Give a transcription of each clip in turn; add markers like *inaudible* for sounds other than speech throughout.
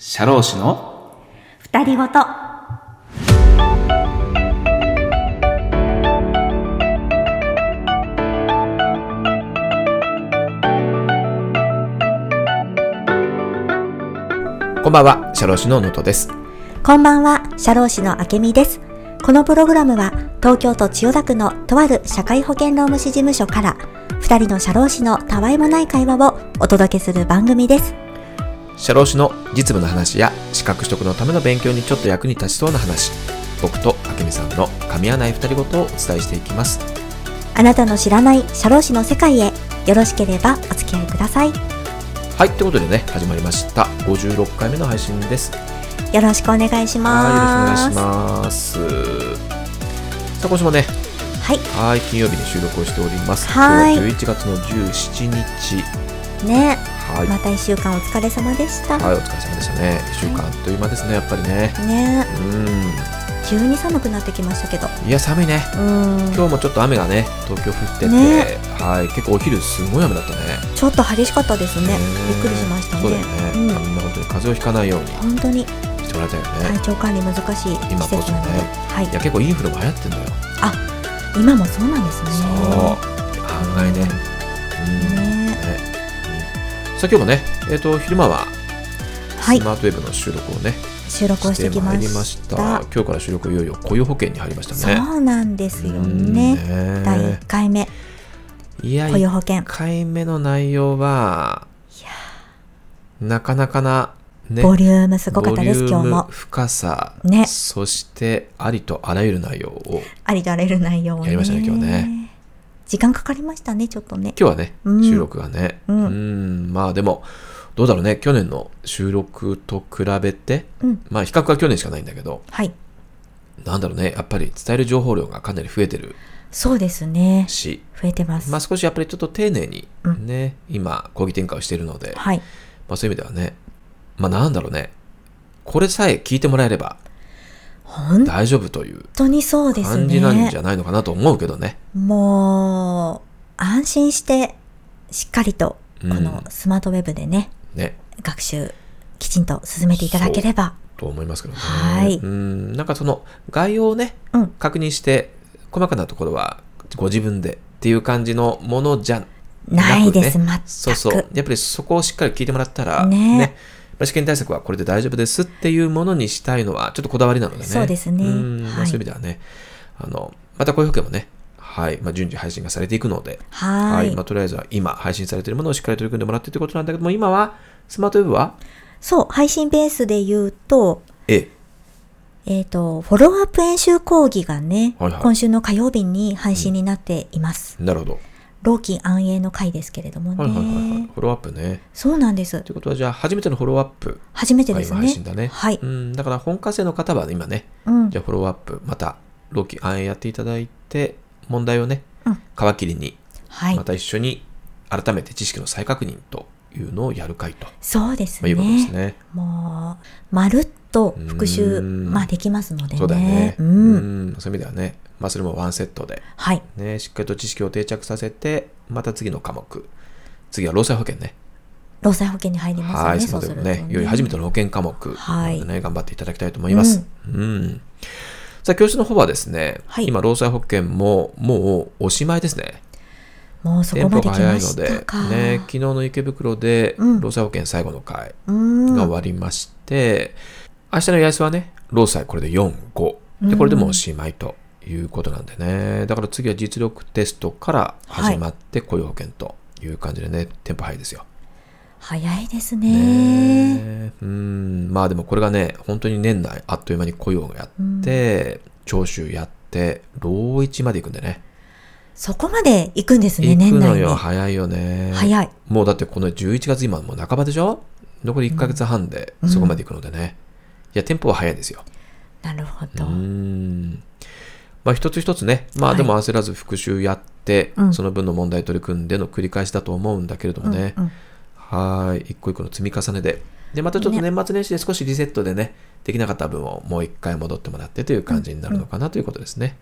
社労士の二人ごと。こんばんは、社労士の能登です。こんばんは、社労士のあけみです。このプログラムは、東京都千代田区のとある社会保険労務士事務所から、二人の社労士のたわいもない会話をお届けする番組です。社労士の実務の話や資格取得のための勉強にちょっと役に立ちそうな話、僕とあけみさんの噛み合わない二人ごとをお伝えしていきます。あなたの知らない社労士の世界へ、よろしければお付き合いください。はい、ということでね、始まりました。56回目の配信です。よろしくお願いします。はい、よろしくお願いします。さあ、今週もね、はい。はい、金曜日に収録をしております。はい今日は11月の17日。ね、はい。また一週間お疲れ様でした。はい、お疲れ様でしたね。1週間あっという間ですね、やっぱりね。ね、うん。急に寒くなってきましたけど。いや、寒いね。うん。今日もちょっと雨がね、東京降ってて、ねはい、結構お昼すごい雨だったね。ちょっと激しかったですね。ねびっくりしましたね。そうだよね。うんみんな本当に風邪をひかないように本当にしてもらいたいよね。体調管理難しい季今こそ節なので、ねはいいや、結構インフルも流行ってんのよ。今もそうなんですね。そう。案外ね。うん。ね。今日もね、えっ、と、昼間は、はいスマートウェブの収録をね、収録をしてきままいりした。ました。今日から収録いよいよ雇用保険に入りましたね。そうなんですようんね。ね第1回目、いや、雇用保険1。回目の内容は、なかなかな、ね、ボリュームすごかったです、今日も。深さ、ねそしてありとあらゆる内容をありとあらゆる内容をね。やりましたね今日ね時間かかりましたね、ちょっとね。今日はね、うん収録がねうんんまあでもどうだろうね去年の収録と比べてうん。まあ比較は去年しかないんだけどはい。なんだろうねやっぱり伝える情報量がかなり増えてるそうですね。し増えてます。まあ少しやっぱりちょっと丁寧にうんね、今講義転換をしているので、はい。まあそういう意味ではねまあなんだろうねこれさえ聞いてもらえれば本大丈夫という当にそうです感じなんねじ。ゃないのかなと思うけどね。もう、安心して、しっかりと、うんこのスマートウェブでね、ね。学習、きちんと進めていただければ。と思いますけどね。はいうん、なんかその概要をね、うん。確認して、細かなところはご自分でっていう感じのものじゃなくないです、ね全く。そうそう。やっぱりそこをしっかり聞いてもらったら、ねまあ試験対策はこれで大丈夫ですっていうものにしたいのはちょっとこだわりなのでね。そうですね。うん。まあはい。そういう意味ではね、あの、またこういう保険もね、はい、まあ、順次配信がされていくので、はーい。まあ、とりあえずは今配信されているものをしっかり取り組んでもらってということなんだけども、今はスマートウェブは？そう、配信ベースで言うと、A。え。っ、と、フォローアップ演習講義がね、はいはい。今週の火曜日に配信になっています。なるほど。老期安永の回ですけれどもね。はいはいはいはい。フォローアップね。そうなんですとい。うことは、じゃあ、初めてのフォローアップ初めてですね。配信だね。はい。うん、だから本科生の方は今ね、うんじゃ。あフォローアップ、また、ロキ暗影やっていただいて、問題をね、うん皮切りに、はいま。た一緒に改めて知識の再確認というのをやる会と、そうですまあ、いうことですね。ね。もう、まるっと復習、うんまあできますのでね。そうだよね。う。うんん。そういう意味ではね、まあそれもワンセットで、はい。ね、しっかりと知識を定着させて、また次の科目。次は労災保険ね。労災保険に入りますよね。はい、そそううですね。ね。いよいよ初めての保険科目。はいね、頑張っていただきたいと思います。うん。さあ、教室の方はですね、はい今、労災保険ももうおしまいですね。もうそテンこまで来ポが早いのましたで、か。ね、昨日の池袋でうん労災保険最後の回。が終わりまして、明日の八重洲はね、労災これで4、5。で、これでもうおしまいということなんでね。だから次は実力テストから始まって雇用保険という感じでね、テンポ早いですよ。早いですね。ねえうん、まあでもこれがね、本当に年内あっという間に雇用をやって、徴収やって、労一まで行くんでね。そこまで行くんですね、年内に。早いよね。早い。もうだってこの11月今もう半ばでしょ？残り1ヶ月半でそこまで行くのでね。いや、テンポは早いですよ。なるほうど。ん。まあ一つ一つね、まあはいでも焦らず復習やって、うんその分の問題取り組んでの繰り返しだと思うんだけれどもね。うんうんはい。一個一個の積み重ねで。で、またちょっと年末年始で少しリセットでね、できなかった分をもう一回戻ってもらってという感じになるのかなということですね。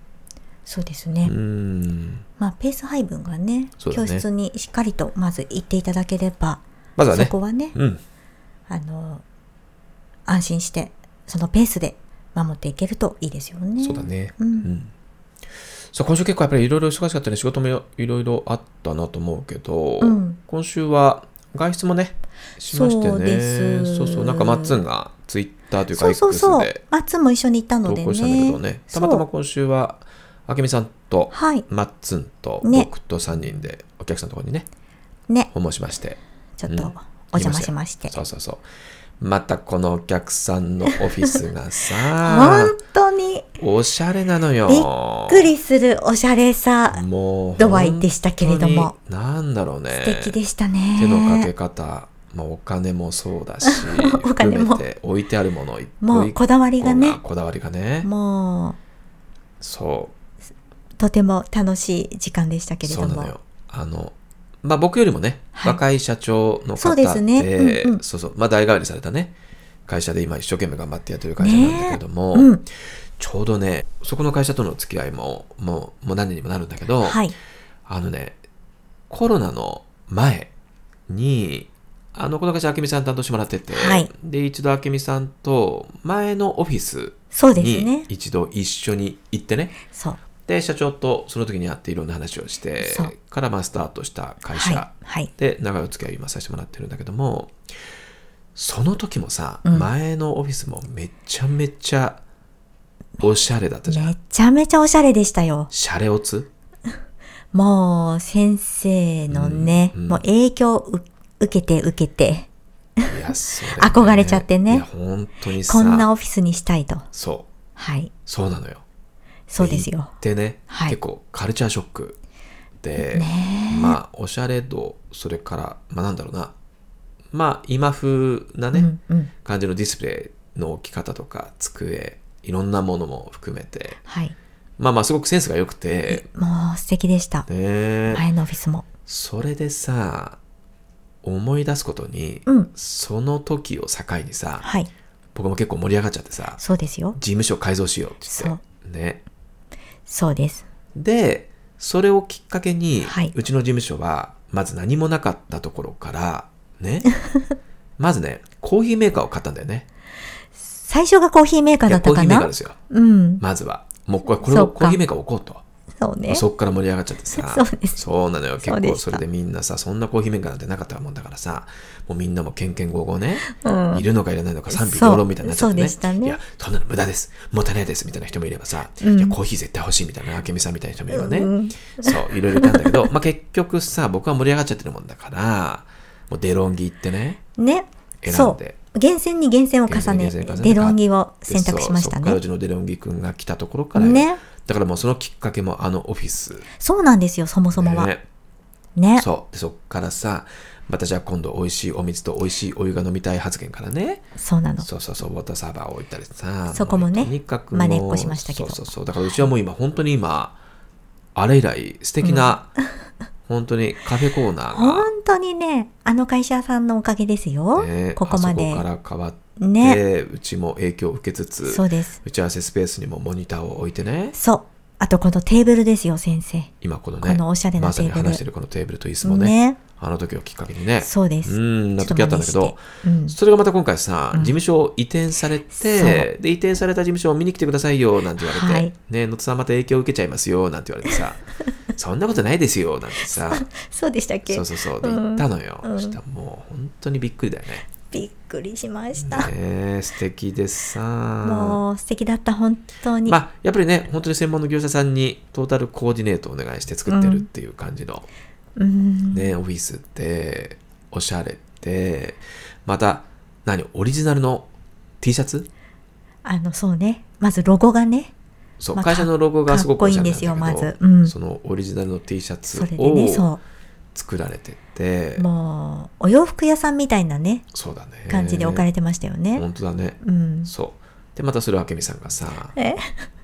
そうですね。うん。まあ、ペース配分がねね教室にしっかりとまず行っていただければ、まずはねそこはね、うん。あの、安心して、そのペースで守っていけるといいですよね。そうだね。うん。ん。そう今週結構やっぱりいろいろ忙しかったね仕事もいろいろあったなと思うけど、うん。今週は外出もねしましてそうねそうそうなんかマッツンがツイッターというかそうそう X そう。で。マッツンも一緒に行ったのでね。投稿したんだけどね。たまたま今週はあけみさんとはい。マッツンとね。僕と3人でお客さんのところにねね、訪問しまして。うんちょっとお邪魔しまして。そうそうそうまたこのお客さんのオフィスがさ本当におしゃれなのよ。びっくりするおしゃれさ、もう度合いでしたけれども。なんだろうね。素敵でしたね。手のかけ方、まあ、お金もそうだし *laughs* お金も。置いてあるものもうこだわりがね。こだわりがね。もそう。とても楽しい時間でしたけれども。あのまあ僕よりもね、はい若い社長の方そうですねでうんうんそうそうまあ代替わりされたね会社で今一生懸命頑張ってやってる会社なんだけども、うん。ちょうどねそこの会社との付き合いももうもう何年にもなるんだけど、はい。あのね、コロナの前に、あの、この会社、明美さん担当してもらってて、はいで、一度明美さんと前のオフィスにね。一度一緒に行ってね、そう。で、社長とその時に会っていろんな話をしてからまあスタートした会はい社。はい。で、長いお付き合い今させてもらってるんだけども、その時もさ、うん前のオフィスもめちゃめちゃおしゃれだったじゃん。めちゃめちゃおしゃれでしたよ。シャレオツ？*laughs* もう先生のね、うんうんもう影響をう受けて受けて、いや、それ、*laughs* 憧れちゃってね本当にさ、こんなオフィスにしたいと。そう。はい。そうなのよ。そうですよ。でね、はい結構カルチャーショックで、ねまあおしゃれ度それからまあなんだろうなまあ今風なね、うんうん。感じのディスプレイの置き方とか机いろんなものも含めてはい。まあまあすごくセンスが良くてもう素敵でした。ね前のオフィスも。それでさ思い出すことに、うんその時を境にさはい。僕も結構盛り上がっちゃってさそうですよ。事務所改造しようって言ってねそうです。で、それをきっかけに、はいうちの事務所は、まず何もなかったところから、ね、*laughs* まずね、コーヒーメーカーを買ったんだよね。最初がコーヒーメーカーだったかな？ヒーメーカーですよ。うん。まずは。もうこれ、これをコーヒーメーカーを置こうと。そうね。そっから盛り上がっちゃってさ。*laughs* そうですそうなのよ。結構それでみんなさ、そんなコーヒーメーカーなんてなかったもんだからさ、もうみんなもけんけんごうごうね、うんいるのかいらないのか賛否両論みたいになっちゃってね。そうでしたねいや、そんなの無駄です。もったいないです。みたいな人もいればさ、うんいや、コーヒー絶対欲しいみたいな、あけみさんみたいな人もいればね。うんそう、いろいろいたんだけど、*laughs* まあ結局さ、僕は盛り上がっちゃってるもんだから、もうデロンギ行ってね、ね。選んでそう。厳選に厳選を重ね、デロンギを選択しましたねでそうそっからう。ちのデロンギ君が来たところからよね。だからもうそのきっかけもあのオフィス。そうなんですよ、そもそもは。ねね。そう。で、そっからさ、またじゃあ今度美味しいお水と美味しいお湯が飲みたい発言からね。そうなの。そうそうそう、ウォーターサーバーを置いたりさ。そこもねうとにかくもう真似っこしましたけどそうそうそう。だからうちはもう今、本当に今、あれ以来、素敵な、本当にカフェコーナーが、本当にね、あの会社さんのおかげですよ。ねここまであそこから変わって、ねうちも影響を受けつつ、そうです。打ち合わせスペースにもモニターを置いてね、そう。あとこのテーブルですよ、先生。今このね、このおしゃれなまさにテーブル話してるこのテーブルと椅子もね、ね。あの時をきっかけにね、そうです。うん、な時あったんだけどちょっと、真似してそれがまた今回さ、うん事務所を移転されて、で、移転された事務所を見に来てくださいよ、なんて言われて、はいね、野津さんまた影響を受けちゃいますよ、なんて言われてさ、*laughs* そんなことないですよ、なんてさ、うん。そうでしたっけ？そうそうそう、でうん言ったのよ。うんそしたらもう本当にびっくりだよね。びっくりしました。ねえ素敵でさ。もう素敵だった、本当に。まあ、やっぱりね、本当に専門の業者さんにトータルコーディネートをお願いして作ってるっていう感じの、うん。ね、オフィスって、おしゃれって、また、何、オリジナルの T シャツ？あの、そうね。まずロゴがね。そう、まあ会社のロゴがすごくおしゃれなんだけどかっこいいんですよまずうんそのオリジナルの T シャツそれでね、をそ作られててう。、もう、お洋服屋さんみたいなね、そうだね。感じで置かれてましたよね。本当だね。うん。そう。で、またそれを明美さんがさ、え？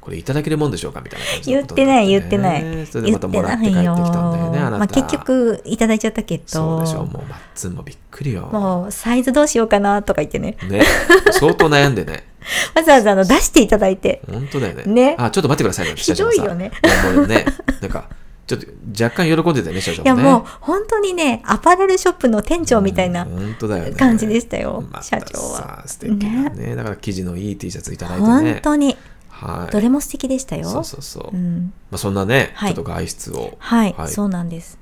これいただけるもんでしょうかみたいな感じの言ってない、言ってない。ねそれでまたもらって帰ってきたんだよね、あなた。まあ結局、いただいちゃったけど。そうでしょ、もうマッツンもびっくりよ。もう、サイズどうしようかなとか言ってね。ね、相当悩んでね。*laughs* わざわざあの出していただいて。本当だよね。ねあ、ちょっと待ってくださいなんてひどいよねもうね、なんか、ちょっと若干喜んでたよね、社長いやもう本当にね、アパレルショップの店長みたいな。感じでしたよ、また社長は。さ素敵なねだから生地のいい T シャツいただいて本ね。当に、はい。どれも素敵でしたよ。そうそうそう。うん、まあそんなね、はいちょっと外出を。はい、はいそうなんです。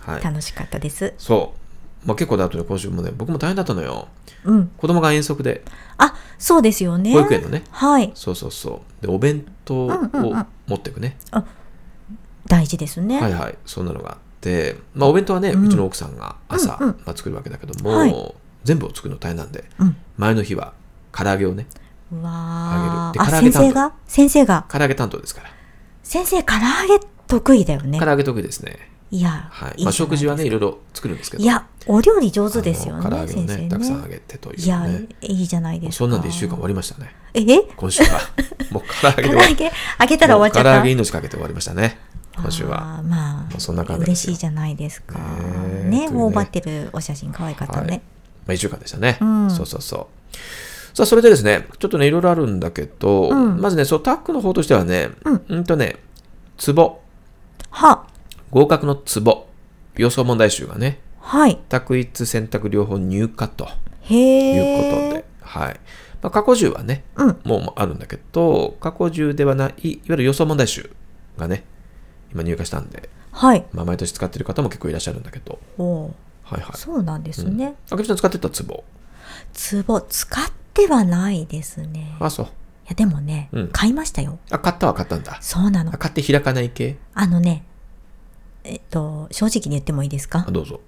はい。楽しかったです。そう。まあ結構だとね、今週もね、僕も大変だったのよ。うん。子供が遠足で、あ、そうですよね。保育園のね。はい。そうそうそう。で、お弁当をうんうんうん持っていくね。大事ですね。はいはい。そんなのがあって、まあお弁当はね、うんうちの奥さんが朝、うんうんまあ、作るわけだけども、はい全部を作るの大変なんで、うん。前の日は唐揚げをね、うわあ先生が？先生が？唐揚げ担当ですから。先生、唐揚げ得意だよね唐。揚げ得意ですね。いや、はい。いまあ食事はね、いろろいろ作るんですけど。いや、お料理上手ですよね、唐揚げを先生ね、たくさん揚ね。げてといういやね。、いいじゃないですか。そんなんで1週間終わりましたね。え？今週は。*laughs* もう唐揚げで *laughs* 唐揚げ揚げたら終わっちゃった？唐揚げ命かけて終わりましたね。今週は。まあ、うそんな感じ嬉しいじゃないですか。ね頬張ってるお写真可愛かったはいね。まあ、1週間でしたね。うんそうそうそう。さあ、それでですね、ちょっとね、いろいろあるんだけど、うんまずね、そう、タックの方としてはね、うんうんとね、ツボ、は、合格のツボ、予想問題集がね、はい。択一選択両方入荷とへいうことえ。で、はい。まあ、過去10はね、うん。もうあるんだけど、過去10ではない、いわゆる予想問題集がね、今入荷したんで、はい。まあ、毎年使ってる方も結構いらっしゃるんだけど、はいはい。そうなんですね。あけみさん使ってたツボ。ツボ、使ってはないですね。いあ、そう。や、でもねうん、買いましたよ。あ、買ったは買ったんだ。そうなのあ、。買って開かない系？あのね、えっと、正直に言ってもいいですか？あ、どうぞ。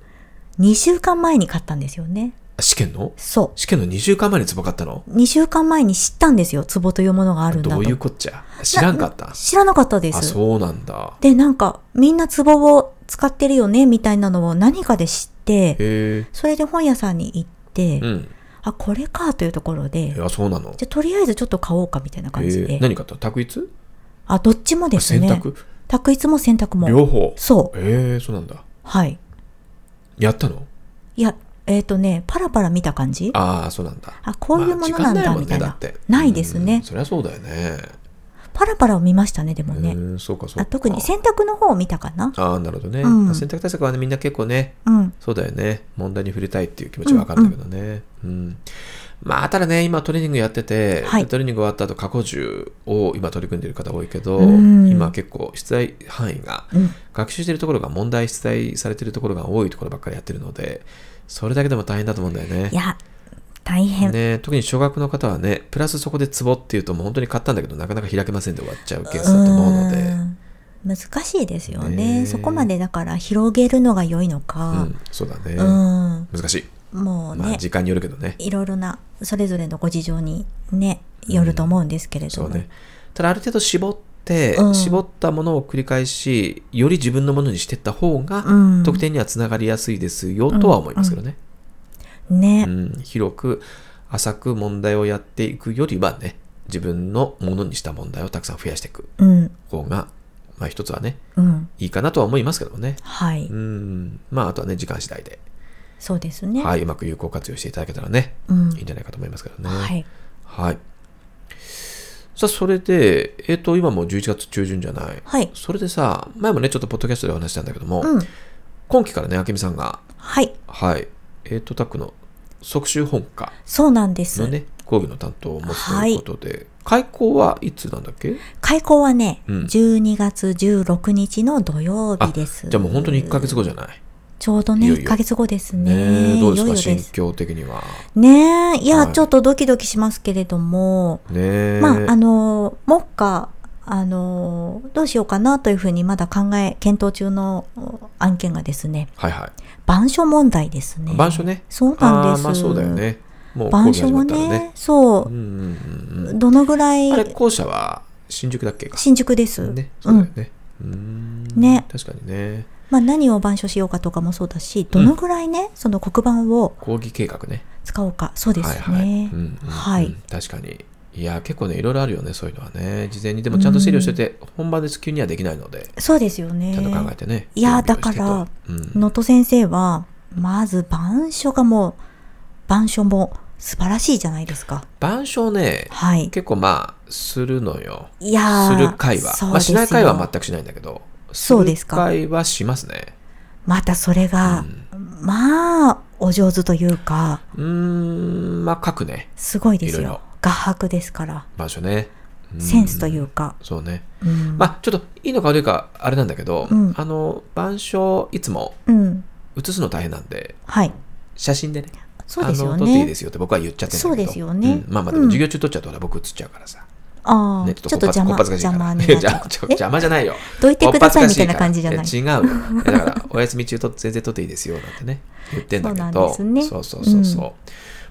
2週間前に買ったんですよね。あ試験の？そ試験の2週間前にツボ買ったの？う。2週間前に知ったんですよ。ツボというものがあるんだと。どういうこっちゃ？知らんかった？知らなかったであ、す。そうなんだ。で、なんか、みんなツボを使ってるよね、みたいなのを何かで知って。それで本屋さんに行って、うん。あ、これかというところで、いや、そうなの。じゃあとりあえずちょっと買おうかみたいな感じで。何買った？択一？あ、どっちもですね。選択択一も選択も。両方？そう。へえ、そうなんだ。はい。やったの？いや、えっ、とね、パラパラ見た感じ？ああ、そうなんだ。あ、こういうものなんだ、まあみたいな。ないですねうん。そりゃそうだよね。パラパラを見ましたね、でもね。うん、そうかそうか。あ特に選択の方を見たかな。ああ、なるほどね。うん選択対策はね、みんな結構ね、うん。そうだよね。問題に触れたいっていう気持ちはわかるんだけどね。うん。まあ、ただね、今トレーニングやってて、はいトレーニング終わった後、過去10を今取り組んでいる方多いけど、うん今結構出題範囲が、うん。学習しているところが問題出題されているところが多いところばっかりやってるので、それだけでも大変だと思うんだよねい。や、大変。ね、特に小学の方はね、プラスそこでツボっていうともう本当に買ったんだけど、なかなか開けませんで終わっちゃうケースだと思うので、うん難しいですよねそこまでだから広げるのが良いのうかん、そうだね。うん、難しい。もうね、まあ、時間によるけどね。いろいろなそれぞれのご事情にねよると思うんですけれども、そうね。ただある程度絞っ絞ったものを繰り返し、より自分のものにしていった方が、うん。得点にはつながりやすいですよとは思いますけどね。ね、うん。広く、浅く問題をやっていくよりはね、自分のものにした問題をたくさん増やしていくうん。方が、まあ一つはね、うん。いいかなとは思いますけどね。はい、うん。まああとはね、時間次第で、そうですね、はい、うまく有効活用していただけたらね、うん。いいんじゃないかと思いますけどね。はい。はい。さあ、それで、えっ、と、今もう11月中旬じゃない。はい。それでさ、前もね、ちょっとポッドキャストでお話ししたんだけども、うん。今期からね、あけみさんが、はい。はい、えっ、と、タックの即習本科そうなんです、のね、講義の担当を持つということで、開講はいつなんだっけ？開校はね、うん。12月16日の土曜日です。じゃあもう本当に1ヶ月後じゃない？ちょうどねいよいよ1ヶ月後ですねねえどうですか、いよいよ心境的には？ねえいや、はいちょっとドキドキしますけれどもねえ。まあ、あの、目下、あの、どうしようかなというふうにまだ考え、検討中の案件がですね、はいはい。板書問題ですね。板書ね。そうなんです。まあそうだよ。ね。もう講板書はねね。そうう、んうんうんどのぐらいあれ、校舎は新宿だっけか。新宿です。ね、そうだよね。うーんね確かにね。まあ何を板書しようかとかもそうだし、どのぐらいね、その黒板を講義計画ね。使おうか。そうですね。はい確かに。いや、結構ね、いろいろあるよね、そういうのはね。事前にでもちゃんと整理をしてて、本番で急にはできないので、そうですよね。ちゃんと考えてね。いやだから、うん能登先生は、まず板書がもう、板書も素晴らしいじゃないですか。板書ね、はい。結構まあ、するのよ。いやーする会は。まあ、しない会は全くしないんだけど、そうですか数回はしますね。またそれが、まあ、お上手というか、うーん、まあ書くね。すごいですいろいろよ。画伯ですから。場所ね。うんセンスというか。そうね。うん。まあちょっといいのか悪いかあれなんだけど、うんあの、板書いつもうん。写すの大変なんで、はい。写真でね。そうですよあの撮っていいでね。すよって僕は言っちゃってるんだけど。そうですよねんまあまあでも授業中撮っちゃうと僕写っちゃうからさ。ああ、ね、ちょっと邪魔、邪魔になっちゃういや邪邪魔じゃないよ。どいてくださいみたいな感じじゃない？違うよ。だから、お休み中と全然撮っていいですよなんてね、言ってんだけそうなんど。ですねそうそうそうそう。うん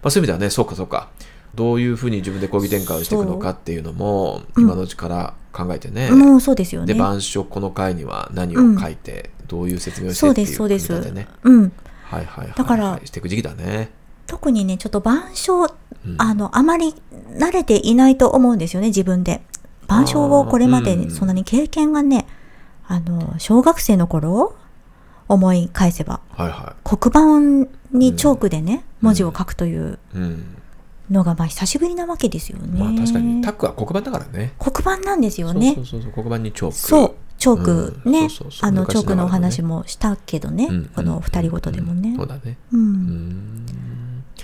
まあそういう意味ではね、そうかそうか。どういうふうに自分で講義展開をしていくのかっていうのも、うん今のうちから考えてね。もうそうですよで、ね。板書この回には何を書いて、どういう説明をしてそうです、っていうそうです組み立てね。。うん。はいはいはいはい。だからしていく時期だね。特にね、ちょっと板書、うんあの、あまり慣れていないと思うんですよね、自分で。板書をこれまでそんなに経験がね、あの、小学生の頃、思い返せば、はいは黒板にチョークでね、文字を書くという。のが、まあ、久しぶりなわけですよね。まあ確かに、タックは黒板だからね。黒板なんですよねそう。そうそう黒板にチョーク。そう、チョークうんねあの、チョークのお話もしたけどねうん、この二人ごとでもねそう。だね。う。うんん。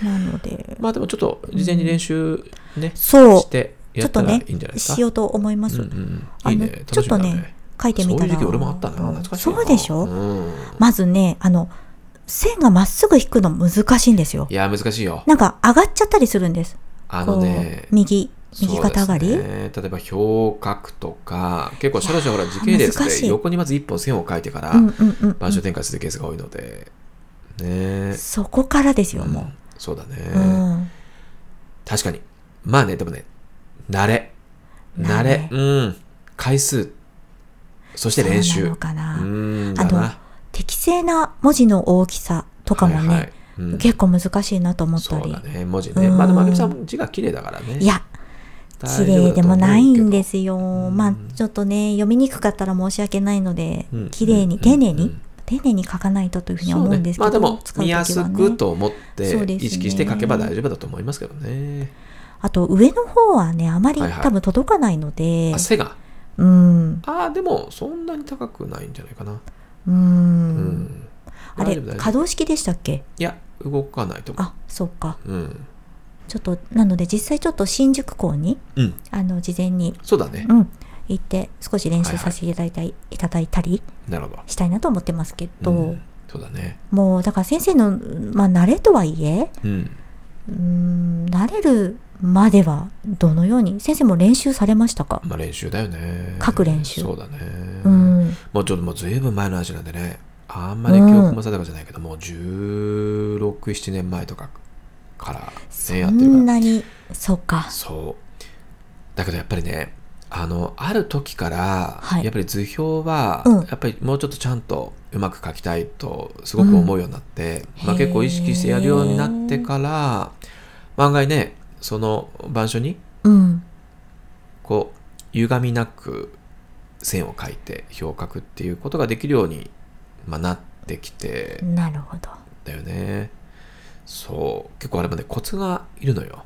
なので、まあでもちょっと事前に練習ね、そうし、てちょっとねやったらいいんじゃないですか？しようと思います。うんいいね。ちょっとね、書いてみたら。そうでしょ？うん。まずね、あの、線がまっすぐ引くの難しいんですよ。い。や、難しいよ。なんか上がっちゃったりするんです。あのね右、右肩上がり、例えば表角とか、結構シャラシャラ時系列で横にまず一本線を書いてから、うんうんうんうん。板書展開するケースが多いので、ね。そこからですよ、もう。んそうだね。う。うん。確かに。まあね、でもね、慣れ。慣れ。慣うん。回数。そして練習。なのかなうーん、あのだな。適正な文字の大きさとかもね、はいはいうん結構難しいなと思ったりそうだ。ね、文字ね。うんまあでも、あけみさん字が綺麗だからね。いや、綺麗でもないんですよ。んまあ、ちょっとね、読みにくかったら申し訳ないのでうん、綺麗に、うん丁寧にうん、丁寧に書かないとというふうには思うんですけど、ね、まあでも見やすくと思って意識して書けば大丈夫だと思いますけどね。あと、上の方はね、あまりはいはい多分届かないのであ、背が？うん、ああ、でもそんなに高くないんじゃないかな。う。うんん。あれ、可動式でしたっけ？いや、動かないと思う。あ、そうか。うん。ちょっと、なので実際ちょっと新宿港に、うん。あの、事前に、そうだね。うん、行って少し練習させていただいた,、いただいたり。したいなと思ってますけど、うんそうだね。もうだから先生の、まあ、慣れとはいえうん。うーん慣れるまではどのように先生も練習されましたか？まあ練習だよね。書く練習そうだね。うんもうちょっともうずいぶん前の話なんでね。あんまり記憶も定かじゃないけど、もう16、7年前とかからそね、やってるから。んなにそうかそう。だけどやっぱりね、あの、ある時から、はいやっぱり図表は、うんやっぱりもうちょっとちゃんとうまく書きたいと、すごく思うようになって、まあ結構意識してやるようになってから、案外ね、その板書に、うんこう、歪みなく線を書いて表を書くっていうことができるように、まあ、なってきて、なるほどだよね。そう。結構あれもね、コツがいるのよ。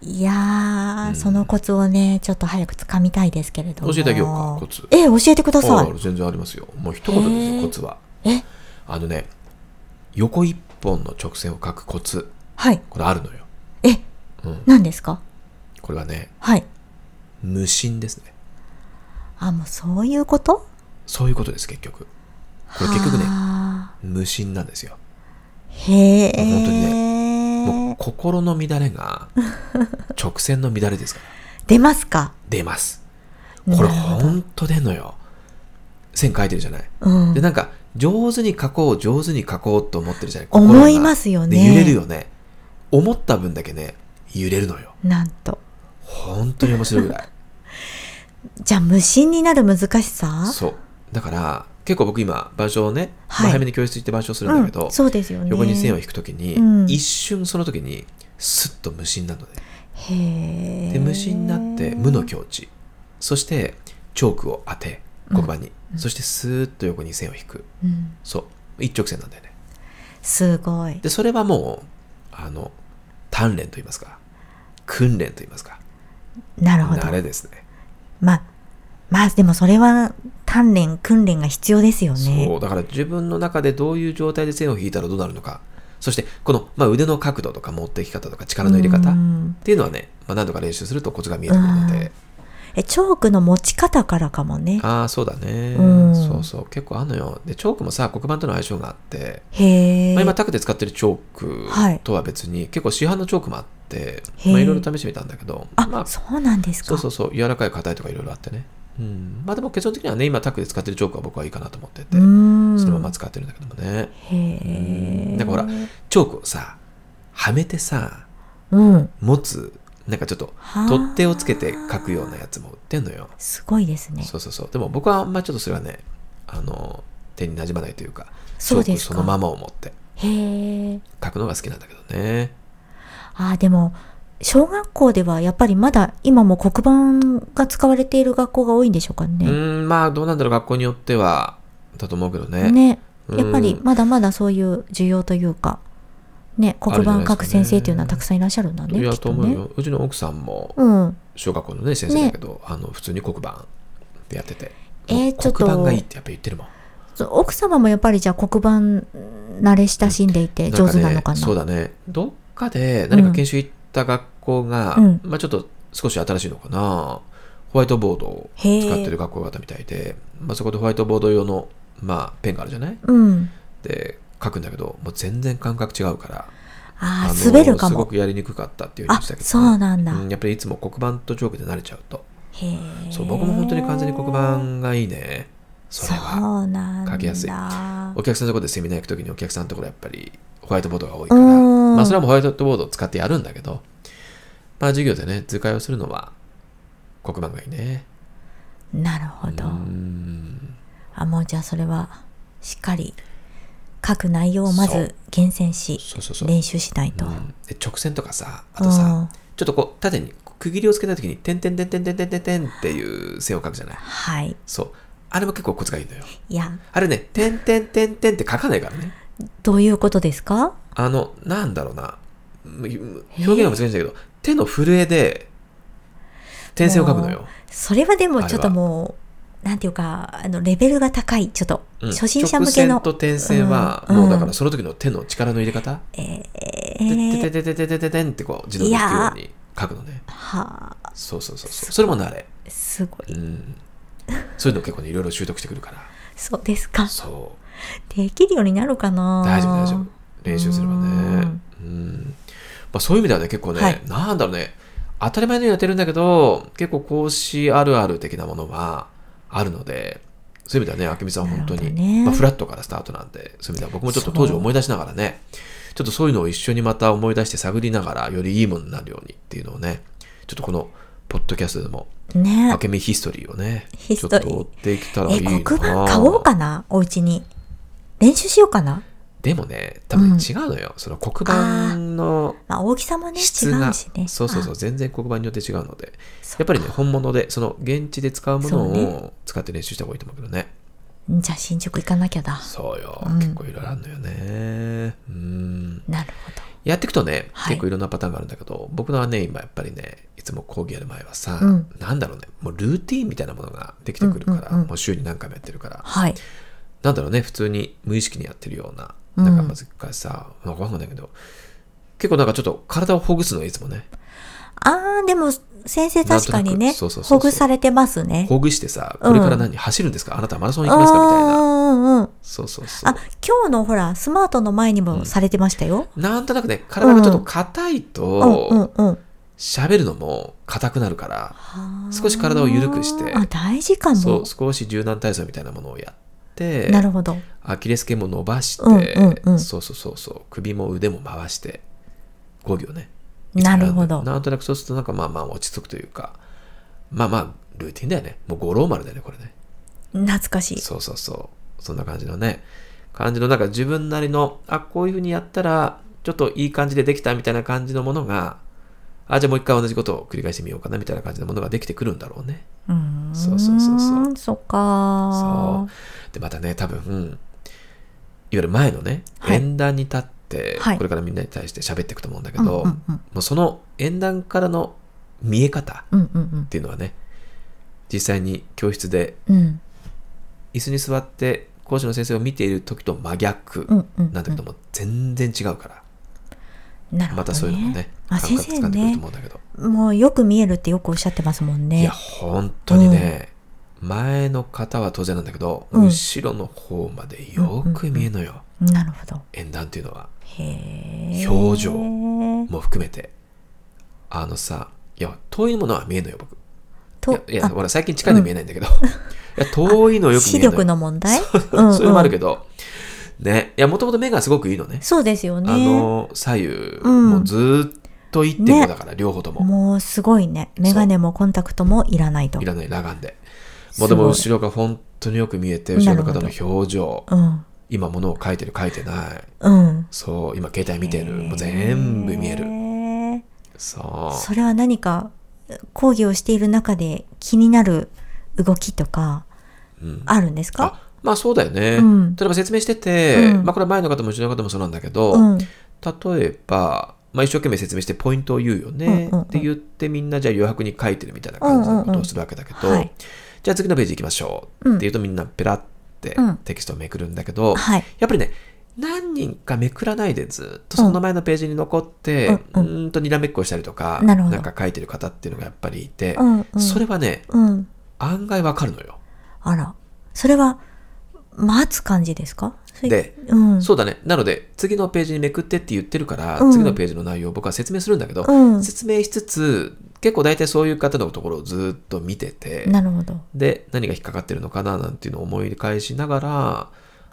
いやー、うんそのコツをねちょっと早くつかみたいですけれども教えてあげようか、コツ。え教えてくださいあ全然ありますよ。もう一言ですよ、コツは。えあのね、横一本の直線を書くコツ、はいこれあるのよ。え？うん。何ですか？これはね、はい無心ですね。あもうそういうこと？そういうことです、結局。これ結局ね、は無心なんですよ。ーへえ本当にもう心の乱れが *laughs* 直線の乱れですから。出ますか？出ます。これほんと出んのよ。線書いてるじゃない。うんで、なんか、上手に書こう、上手に書こうと思ってるじゃない。思いますよねで揺れるよね。思った分だけね、揺れるのよ。なんと本当に面白いぐらい。*laughs* じゃあ無心になる難しさ？そう。だから、結構僕今、板書をね、はいまあ早めに教室行って板書するんだけど、うん、そうですよね横に線を引くときに、うん一瞬その時に、スッと無心なのね。へえで、無心になって、無の境地。そして、チョークを当て、黒板に。そして、スーッと横に線を引く。うんそう。一直線なんだよね。すごいで、それはもう、あの、鍛錬と言いますか、訓練と言いますか、なるほど慣れですね。まあまあでもそれは鍛錬、訓練が必要ですよね。そう、だから自分の中でどういう状態で線を引いたらどうなるのか。そして、この、まあ、腕の角度とか持っていき方とか力の入れ方っうんていうのはね、まあ、何度か練習するとコツが見えてくるので、え、チョークの持ち方からかもね。ああ、そうだね、うんそうそう、結構あんのよ。で、チョークもさ、黒板との相性があって、へえ。まあ、今、タクで使ってるチョーはいクとは別に、結構市販のチョークもあって、まあ、いろいろ試してみたんだけど、あ、まあ、そうなんですか。そうそうそう、柔らかい硬いとかいろいろあってね。うん。まあでも結論的にはね、今タクで使ってるチョークは僕はいいかなと思ってて、うーん。そのまま使ってるんだけどもね。へえ。なんかほら、チョークをさ、はめてさ、うん。持つ、なんかちょっとはあ取っ手をつけて書くようなやつも売ってんのよ。すごいですね。そうそうそう。でも僕はあんまちょっとそれはね、あの、手に馴染まないというか、そうですかチョークそのままを持ってへえ。書くのが好きなんだけどね。ああ、でも、小学校ではやっぱりまだ今も黒板が使われている学校が多いんでしょうかうね。ーん、まあどうなんだろう、学校によっては、だと思うけどね。ね。うんやっぱりまだまだそういう需要というか、ね、黒板書く先生というのはたくさんいらっしゃるんだね。いや、とね。と思うよ。うちの奥さんも、うん。小学校のね、先生だけど、あの、普通に黒板でやってて。えーちょっと黒板がいいってやっぱ言ってるもん。奥様もやっぱりじゃあ黒板慣れ親しんでいて上手なのかな。んそうだね。どっかで何か研修行った学校が、うんまあちょっと少し新しいのかな。ホワイトボードを使ってる学校があったみたいで、まあそこでホワイトボード用の、まあペンがあるじゃない？うん。で、書くんだけど、もう全然感覚違うから。ああ、の滑るかも。すごくやりにくかったっていうふうにあしたけど、そうなんだ。やっぱりいつも黒板とチョークで慣れちゃうと。そう、僕も本当に完全に黒板がいいね。それは。そうなんだ。書きやすいお客さんのところでセミナー行くときにお客さんのところやっぱりホワイトボードが多いから、うんまあそれはもうホワイトボードを使ってやるんだけど、まあ授業でね、図解をするのは黒板がいいね。なるほどう。ん。あ、もうじゃあそれはしっかり書く内容をまず厳選しそうそうそう。練習しないと。うんで直線とかさ、あとさ、うんちょっとこう縦に区切りをつけたときに、点々点々点々点々っていう線を書くじゃない。はい。そう。あれも結構コツがいいのよ。いや、あれね、点々点々点って書かないからね。どういうことですか？あの、なんだろうな。表現が難しいんだけど、手の震えで点線を書くのよ。それはでもちょっともう、なんていうか、あの、レベルが高い、ちょっと、うん初心者向けの直線。と点線は、うんもうだからその時の手の力の入れ方、えてー、てててててててんってこう自動で引くように書くのね。はあ、そうそうそうそう。それも慣れ。すごい。うん。そういうの結構ね、いろいろ習得してくるから。そうですか。そう。できるようになるかな大丈夫大丈夫。練習すればね。うんうん。まあそういう意味ではね、結構ね、はいなんだろうね、当たり前のようにやってるんだけど、結構講師あるある的なものはあるので、そういう意味ではね、あけみさんは本当に、ねまあ、フラットからスタートなんで、そういう意味では僕もちょっと当時思い出しながらね、ちょっとそういうのを一緒にまた思い出して探りながら、よりいいものになるようにっていうのをね、ちょっとこの、ポッドキャストでも、ねあけみヒストリーをね、ヒストリーちょっと追っていけたらいえ、いな。黒板買おうかなお家に。練習しようかなでもね、多分違うのよ。その黒板のまあ、大きさもね、違質が、うしね。そうそうそう、あ。全然黒板によって違うので、そやっぱりね、本物で、その現地で使うものを使って練習した方がいいと思うけどね。じゃあ、新宿行かなきゃだ。そうよ、うん結構いろいろあるのよね。うん。なるほど。やっていくとね、はい結構いろんなパターンがあるんだけど、僕のはね、今やっぱりね、いつも講義やる前はさ、うんなんだろうね、もうルーティーンみたいなものができてくるから、うんうんうんもう週に何回もやってるから、はい。なんだろうね、普通に無意識にやってるような、うんなんか難しさ、わかんないけど、結構なんかちょっと体をほぐすのいつもね、あー、でも、先生確かにね、くそうそうそうほぐされてますね。ほぐしてさ、うんこれから何、走るんですか？あなたマラソン行きますか？みたいな。うんうんうん。そうそうそうあ。、今日のほら、スマートの前にもされてましたよ。なんとなくね、体がちょっと硬いうん、うん、と、うん。喋るのも硬くなるから、少し体を緩くしてあ、大事かも。そう、少し柔軟体操みたいなものをやって、なるほど。アキレス腱も伸ばして、うんうんうんそうそうそうそう、首も腕も回して、講義をね。なるほど。なんとなくそうするとなんかまあまあ落ち着くというか、まあまあ、ルーティンだよね。もう五郎丸だよね、これね。懐かしい。そうそうそう。そんな感じのね。感じの、なんか自分なりの、あ、こういう風にやったら、ちょっといい感じでできたみたいな感じのものが、あ、じゃあもう一回同じことを繰り返してみようかなみたいな感じのものができてくるんだろうね。うーん。そうそうそうそうそっかそう。で、またね、多分、いわゆる前のね、はい演談に立って、はいこれからみんなに対して喋っていくと思うんだけうんど、うんうんもうその演談からの見え方っうんうんうん。ていうのはね、実際に教室でうん。椅子に座って講師の先生を見ている時と真逆うんうん。なんだけども、全然違うからなるほど、ね。またそういうのもねあ、感覚つかんでくるとね。思うんだけど、もうよく見えるってよくおっしゃってますもんね。いや本当にね、前の方は当然なんだけど、うん後ろの方までよく見えるのよ、なるほど。演壇っていうのは。表情もも含めて。あのさいや遠いものは見えるのよ僕。といやいやあ。ほら最近近いの見えないんだけど、いや遠いのよく見え視るのよ力の問題？それもあるけど。ど、ね。いやもともと目がすごくいいのね。そうですよね。あの左右、うんもうずーっと1.5だから、両方とも。もうすごいね。メガネもコンタクトもいらないと。いらない裸眼で。もう。でも後ろが本当によく見えて、後ろの方の表情、う。ん。今物を書いてる書いてない、うん。そう、今携帯見てる、もう全部見える。る。そそれは何か講義をしている中で気になる動きとかう。うん、あるんですか？あまあそうだよね。うん例えば説明してて、うんまあこれは前の方も後ろの方もそうなんだけど、うん。例えば、まあ、一生懸命説明してポイントを言うよね、うんうんうんって言ってみんなじゃあ余白に書いてるみたいな感じのことをするわけだけど、じゃあ次のページ行きましょうって言うとみんなペラってうんテキストをめくるんだけど、はい。やっぱりね何人かめくらないでずっとその前のページに残って、ううんうんとにらめっこしたりとかなんか書いてる方っていうのがやっぱりいて、うんうん。それはねうん。案外わかるのよ。あら。それは待つ感じですか？で、うん。そうだね。なので、次のページにめくってって言ってるから、うん次のページの内容を僕は説明するんだけど、うん説明しつつ、結構大体そういう方のところをずっと見てて、なるほど。で、何が引っかかってるのかななんていうのを思い返しながら、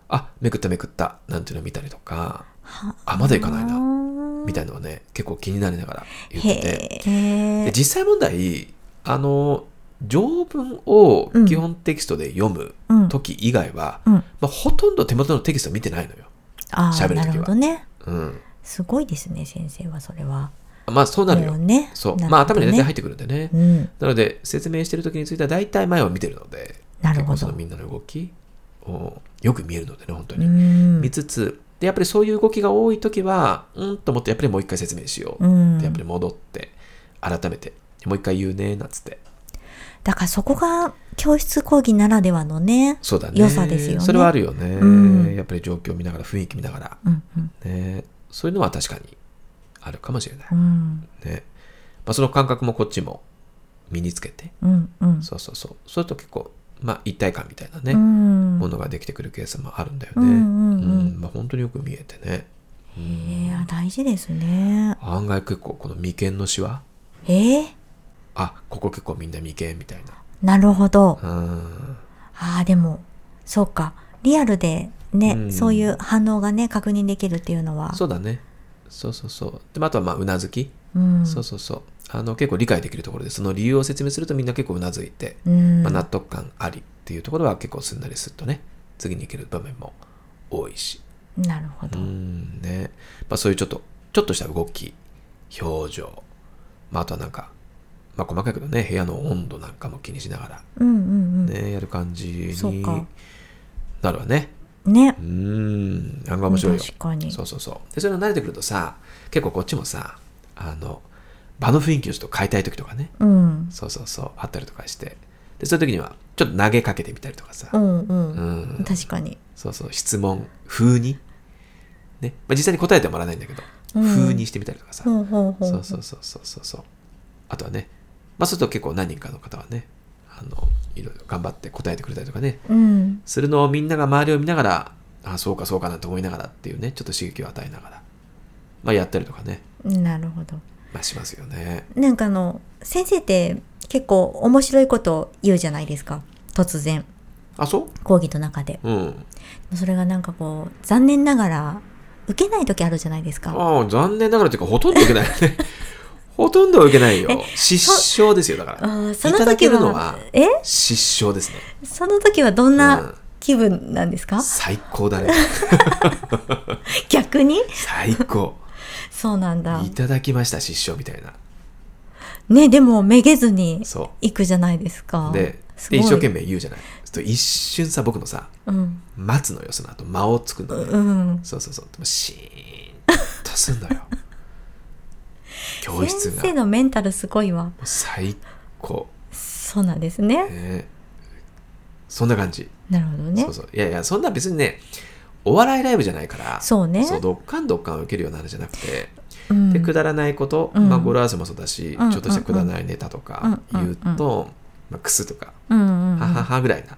あ、めくっためくったなんていうのを見たりとか、はあ、まだいかないな、みみたいなのをね、結構気になりながら言ってて。実際問題、あの、条文をうん基本テキストで読むうん。時以外は、うん。まあ、ほとんど手元のテキスト見てないのよ。ああ、な喋る時は。うん。すごいですね、先生はそれは。まあそうなるよ。ね。そう。ねまあ頭に大体入ってくるんでね。うん。なので説明してる時については大体前を見てるので、なるほどみんなの動きをよく見えるのでね、本当うに。ん。見つつ、で、やっぱりそういう動きが多い時は、うんと思ってやっぱりもう一回説明しよう。うんでやっぱり戻って、改めて、もう一回言うね、なんつって。だからそこが教室講義ならではのね。そうだね。良さですよねそれはあるよね。うんやっぱり状況を見ながら、雰囲気見ながら。うんうん。ね。そういうのは確かにあるかもしれない。うん。ね。まあその感覚もこっちも身につけて。うんうん。そうそうそう。それと結構、まあ、一体感みたいなね、うん。ものができてくるケースもあるんだよね。うんうんうんまあ、本当によく見えてね。へえ、大事ですね。案外結構この眉間のシワ？え？えあ、ここ結構みんな眉間みたいなるほど。な。うん。ああ、でも、そうか。リアルでね、うんそういう反応がね、確認できるっていうのは。そうだね。そうそうそう。で、まあ、あとはまあ、うなずき。うん。そうそうそう。あの、結構理解できるところで、その理由を説明するとみんな結構うなずいて、うん。まあ、納得感ありっていうところは結構すんなりすっとね、次に行ける場面も多いし。なるほど。うんね。まあそういうちょっと、ちょっとした動き、表情、まああとはなんか、まあ細かいけどね、部屋の温度なんかも気にしながら、ね、やる感じになるわね。うん。ねう。ん、案外面白いよ。確かに。そうそうそう。で、それが慣れてくるとさ、結構こっちもさ、あの、場の雰囲気をちょっと変えたい時とかね、うん。そうそうそう、あったりとかして、で、そういう時には、ちょっと投げかけてみたりとかさ、うんうん。うん確かに。そうそう、質問風に、ね、まあ、実際に答えてもらわないんだけど、うん風にしてみたりとかさ、うそうそうそうそうそう。あとはね、まあ、そうすると結構何人かの方はね、あの、いろいろ頑張って答えてくれたりとかね、うん。するのをみんなが周りを見ながら、あそうかそうかなと思いながらっていうね、ちょっと刺激を与えながら、まあ、やったりとかね、なるほど。まあ、しますよね。なんかあの、先生って結構面白いことを言うじゃないですか。突然。あ、そ講義の中で。ううん。それがなんかこう、残念ながら、受けない時あるじゃないですか。ああ、残念ながらっていうか、ほとんど受けないね。ほとんど受けないよ。失笑ですよ、だから。そのいただけ時はるのは、え？失笑ですね。その時はどんうんな気分なんですか、最高だね。*laughs* 逆に？最高。そうなんだい。ただきました、失笑みたいな。ね、でもめげずにそ行くじゃないですか。う。で、一生懸命言うじゃない。と一瞬さ、僕のさ、うん。待つのよ、その後、間を作るのね。うん。そうそうそう。でもシーンとすんのよ。教室が。も先生のメンタルすごいわ。う最高。そそうなんですね。ねそんな感じ。なるほどねそう。そう。いやいや、そんな別にね、お笑いライブじゃないから、そうね。そうどっかんどっかん受けるような話じゃなくて、うんでくだらないこと、うんまあ語呂合わせもそうだし、うんちょっとしたくだらないネタとか言うと、まあ、クスとか、うんうんうんはははぐらいな。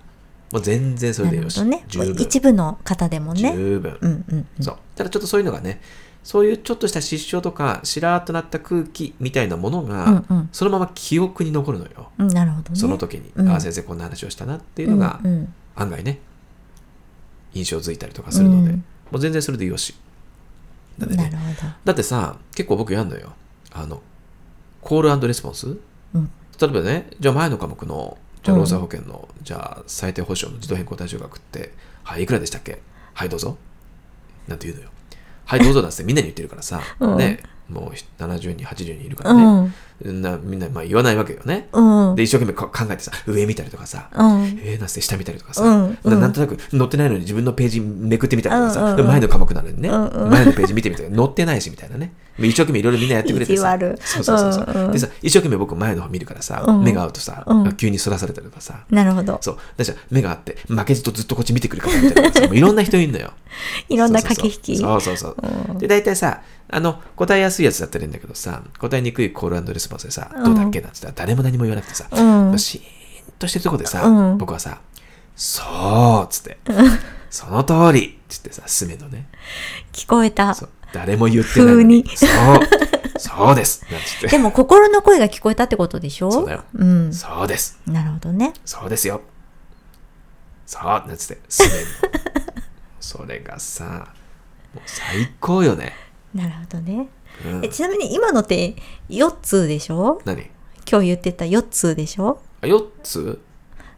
もう全然それでよし。ね十。分。一部の方でもね。十分。うんうんうん。そう。ただちょっとそういうのがね、そういうちょっとした失笑とか、しらーっとなった空気みたいなものが、うんうんそのまま記憶に残るのよ。うん。なるほどね。その時に、うんああ、先生こんな話をしたなっていうのが、うんうん案外ね、印象づいたりとかするので、うんもう全然それでよし。なんでねなるほど。だってさ、結構僕やんのよ。あの、コールレスポンス？うん例えばね、じゃあ前の科目の、じゃあうん労災保険の、じゃあ最低保障の自動変更対象額って、はい、いくらでしたっけ？はい、どうぞ。なんて言うのよ。はい、どうぞだってみんなに言ってるからさ、うん。ね、もう70人、80人いるからね。うん。なみんなまあ言わないわけよね。うん。で、一生懸命か考えてさ、上見たりとかさ、うん。えー、なんて下見たりとかさ、うんうんななんとなく載ってないのに自分のページめくってみたりとかさ、うんうんうん前の科目なのにね、うんうん前のページ見てみたら載ってないしみたいなね。一生懸命いろいろみんなやってくれてさ。そうそうそうそう、うんうんでさ、一生懸命僕前の方見るからさ、うん目が合うとさ、うん急にそらされたりとかさ、なるほど。そう。だから目が合って、負けじとずっとこっち見てくるからみたいないろんな人いるのよ。*laughs* いろんな駆け引き。そうそうそう。で、大体さ、あの、答えやすいやつだったらいいんだけどさ、答えにくいコールレスポンスでさ、うんどうだっけなんて言ったら誰も何も言わなくてさ、うんシーンとしてるとこでさ、うん僕はさ、そうっつって、その通りっつってさ、すめのね、聞こえた誰も言ってないのに。そう、そうですなんつって。でも心の声が聞こえたってことでしょ？そうだようん。そうです。なるほどね。そうですよ。そうなんつって、すめの。*laughs* それがさ、もう最高よね。なるほどね。うんえちなみに今のって4つでしょ？何？今日言ってた4つでしょ？あ、4つ？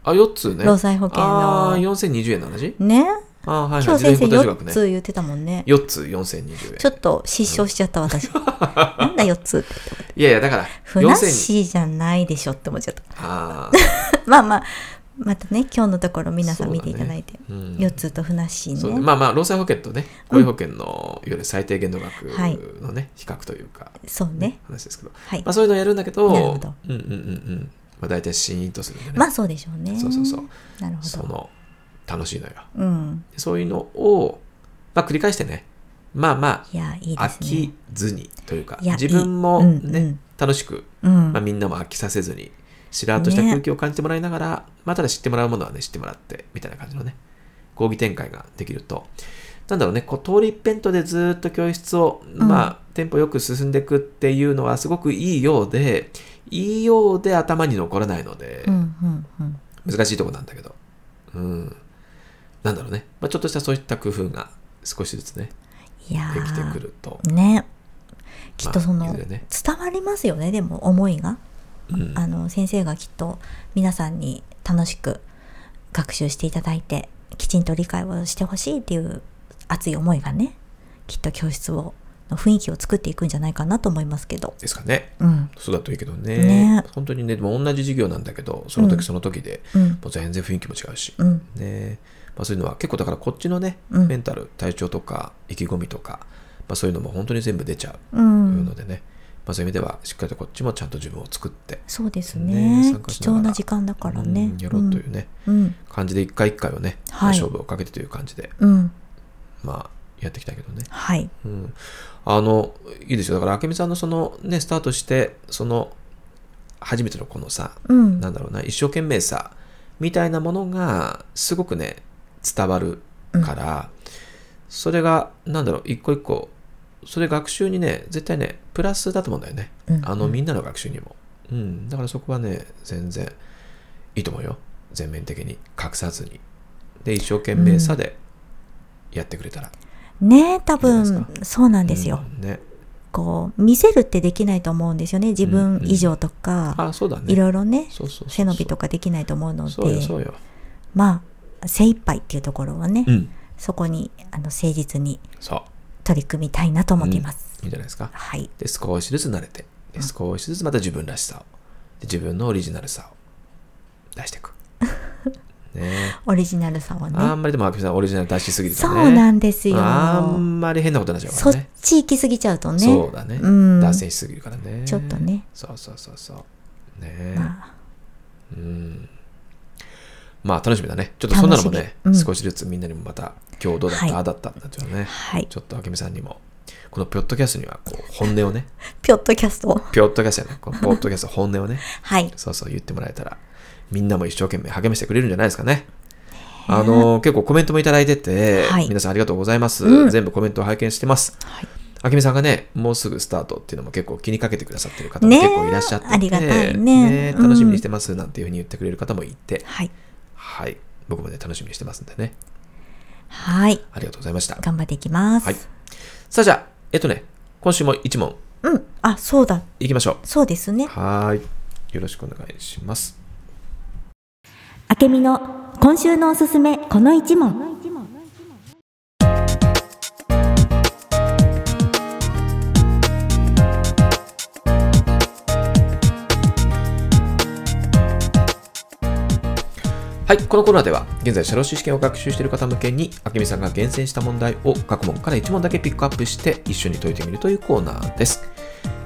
あ、4つね。労災保険のあー4020円の話？ねあーはいはい。今日先生4自動変更対象額ね。つ言ってたもんね。4つ4020円。ちょっと失笑しちゃった私。*laughs* なんだ4つって。いやいや、だから、ふなっ4000しーじゃないでしょって思っちゃった。あ *laughs* まあまあ、またね、今日のところ皆さん見ていただいて。ーうん4つとふなっしーそうね。まあまあ、労災保険とね、雇用保険の、いわゆる最低限度額はいのね、比較というか、そうね。話ですけど、はいまあそういうのをやるんだけど、なるほどうんうんうんうん。まあ大体シーンとするんでね。まあそうでしょうね。そうそうそう。なるほど。その、楽しいのよ。うん。でそういうのを、まあ繰り返してね、まあまいや、いいあ、ですね飽き。ずにというか、いや自分もいいうんね、うん楽しく、うんまあ、。みんなも飽きさせずに、しらーっとした空気を感じてもらいながら、まあ、ただ知ってもらうものはね、知ってもらって、みたいな感じのね、講義展開ができると、なんだろうね、こう通り一辺倒でずーっと教室を、まあ、テンポよく進んでいくっていうのはすごくいいようで、いいようで頭に残らないので。難しいとこなんだけど、うん。なんだろうね、まあ、ちょっとしたそういった工夫が少しずつね、できてくーると、ね。きっとそまあの、いずれね伝わりますよね、でも思いが。うん。あの先生がきっと皆さんに楽しく学習していただいてきちんと理解をしてほしいっていう熱い思いがねきっと教室をの雰囲気を作っていくんじゃないかなと思いますけど。ですかね。うん。そうだといいけどね。ね。本当にね、でも同じ授業なんだけど、その時その時で、うん。もう全然雰囲気も違うし、うん。ね。まあ、そういうのは結構だからこっちのね、うん。メンタル、体調とか意気込みとか、まあ、そういうのも本当に全部出ちゃううん。のでね、まあ、そういう意味ではしっかりとこっちもちゃんと自分を作って、そうですね。貴重な時間だからね。うんやろうというね、うん。感じで一回一回をね、はい。勝負をかけてという感じで、うん。まあ、やっていきたいけどね。はい。うん、あのいいですよ。だから明美さんのそのねスタートしてその初めてのこのさ、うん。なんだろうな一生懸命さみたいなものがすごくね伝わるから、それがなんだろう一個一個それ学習にね絶対ねプラスだと思うんだよね、うん。あのみんなの学習にも、うん、だからそこはね全然いいと思うよ。全面的に。隠さずに。で一生懸命さでやってくれたら、ね多いいです分そうなんですよ、うん。ね。こう見せるってできないと思うんですよね。自分以上とか、あそうだね。いろいろね背伸びとかできないと思うのでそうよそうよ。まあ精一杯っていうところはね、うん。そこにあの誠実にそう取り組みたいなと思っています、いいんじゃないですか？はい。で少しずつ慣れて。で少しずつまた自分らしさを。で自分のオリジナルさを。出していく。*laughs* ね。オリジナルさはあねんまりでも明美さんオリジナル出しすぎるとそねうなんですよ。あんまり変なことになっちゃうかそっらねち行き過ぎちゃうとね。そうだね、うん。脱線しすぎるからね。ちょっとね。そうそうそうそう。ね、まあ。うん。まあ楽しみだね。ちょっとそんなのもね、うん。少しずつみんなにもまた、今日どうだった、はいああだったってなっちゃうね。はい。ちょっとあけみさんにも、このポッドキャストにはこう本音をね、ピョットキャスト。ポッドキャストやね、このポッドキャスト本音をね、はい。そうそう言ってもらえたら、みんなも一生懸命励ましてくれるんじゃないですかね。あの、結構コメントもいただいてて、はい皆さんありがとうございます。うん全部コメントを拝見してます。はいあけみさんがね、もうすぐスタートっていうのも結構気にかけてくださってる方もね結構いらっしゃってて、ありがたいねうん楽しみにしてますなんていうふうに言ってくれる方もいて、はい。はい。僕もね、楽しみにしてますんでね。はい。ありがとうございました。頑張っていきます。はい。さあじゃあ、えっとね、今週も一問うん。あ、そうだ。いきましょそうですねう。。はーい。よろしくお願いします。あけみの今週のおすすめ、この一問。はい、このコーナーでは、現在、社労士試験を学習している方向けに、あけみさんが厳選した問題を各問から1問だけピックアップして、一緒に解いてみるというコーナーです。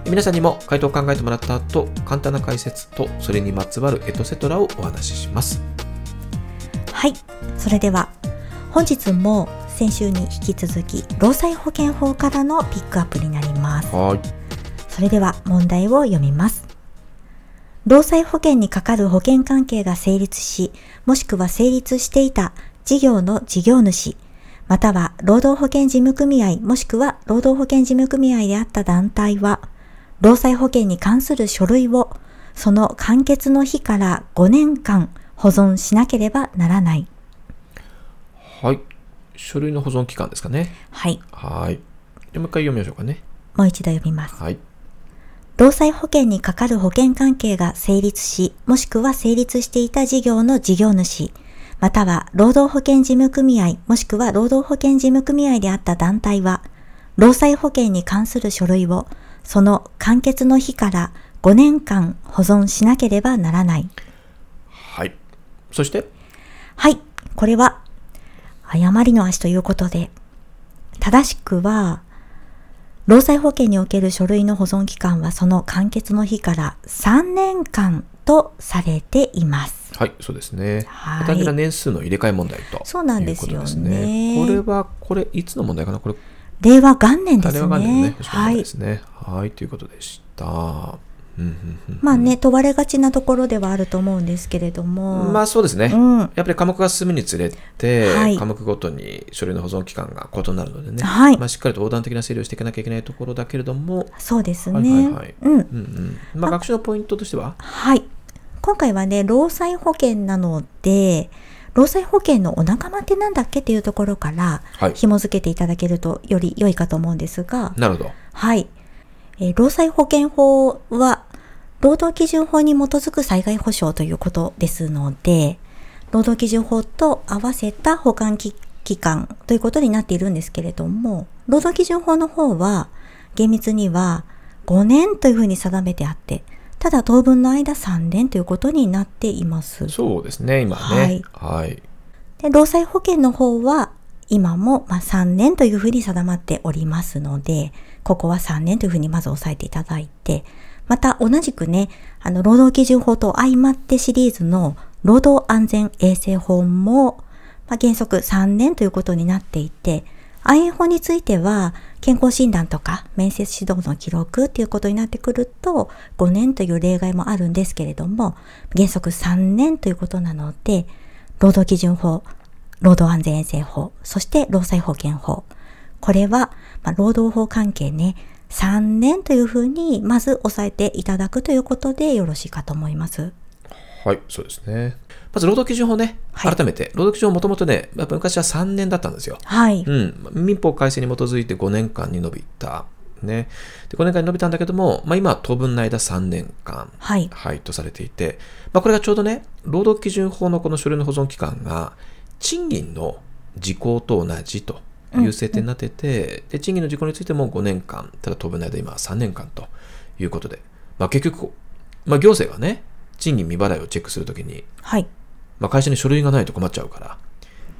皆さんにも回答を考えてもらった後、簡単な解説と、それにまつわるエトセトラをお話しします。はい。それでは、本日も先週に引き続き、労災保険法からのピックアップになります。はーい。それでは問題を読みます。労災保険にかかる保険関係が成立し、もしくは成立していた事業の事業主、または労働保険事務組合もしくは労働保険事務組合であった団体は、労災保険に関する書類をその完結の日から5年間保存しなければならない。はい。書類の保存期間ですかね。はい。はーい。でもう一回読みましょうかね。もう一度読みます。はい。労災保険にかかる保険関係が成立し、もしくは成立していた事業の事業主、または労働保険事務組合、もしくは労働保険事務組合であった団体は、労災保険に関する書類を、その完結の日から5年間保存しなければならない。はい。そして、はい、これは、誤りの足ということで、正しくは、労災保険における書類の保存期間はその完結の日から3年間とされています。はい、そうですね。はい単純な年数の入れ替え問題と。そうなんですよねこれは、これ、いつの問題かな？これ、令和元年です令和元年のねね。、はいで。すね。はい、ということでした。まあね、問われがちなところではあると思うんですけれども。まあそうですね。うんやっぱり科目が進むにつれて、はい科目ごとに書類の保存期間が異なるのでね、はいまあ、しっかりと横断的な整理をしていかなきゃいけないところだけれども、そうですね。まあ、学習のポイントとしては、はい。今回はね、労災保険なので、労災保険のお仲間ってなんだっけっていうところからはい紐付けていただけるとより良いかと思うんですが、なるほど。はい。えー労災保険法は、労働基準法に基づく災害保障ということですので、労働基準法と合わせた保管期期間ということになっているんですけれども、労働基準法の方は、厳密には5年というふうに定めてあって、ただ当分の間3年ということになっています。そうですね、今ね。はい。で、労災保険の方は、今もま3年というふうに定まっておりますので、ここは3年というふうにまず押さえていただいて、また同じくね、あの、労働基準法と相まってシリーズの労働安全衛生法も、まあ、原則3年ということになっていて、安衛法については、健康診断とか面接指導の記録っていうことになってくると、5年という例外もあるんですけれども、原則3年ということなので、労働基準法、労働安全衛生法、そして労災保険法。これは、まあ、労働法関係ね、3年というふうに、まず押さえていただくということでよろしいかと思います。はい、そうですね。まず、労働基準法ね、はい改めて、労働基準法もともとね、やっぱ昔は3年だったんですよ。はい。うん、民法改正に基づいて5年間に伸びた。ね。で、5年間に伸びたんだけども、まあ今は当分の間3年間。はい。はい、とされていて、まあこれがちょうどね、労働基準法のこの書類の保存期間が、賃金の時効と同じという設定になってて、で、賃金の時効についても5年間、ただ当分の間今は3年間ということで、まあ結局、まあ行政がね、賃金未払いをチェックするときに、はい。まあ、会社に書類がないと困っちゃうから、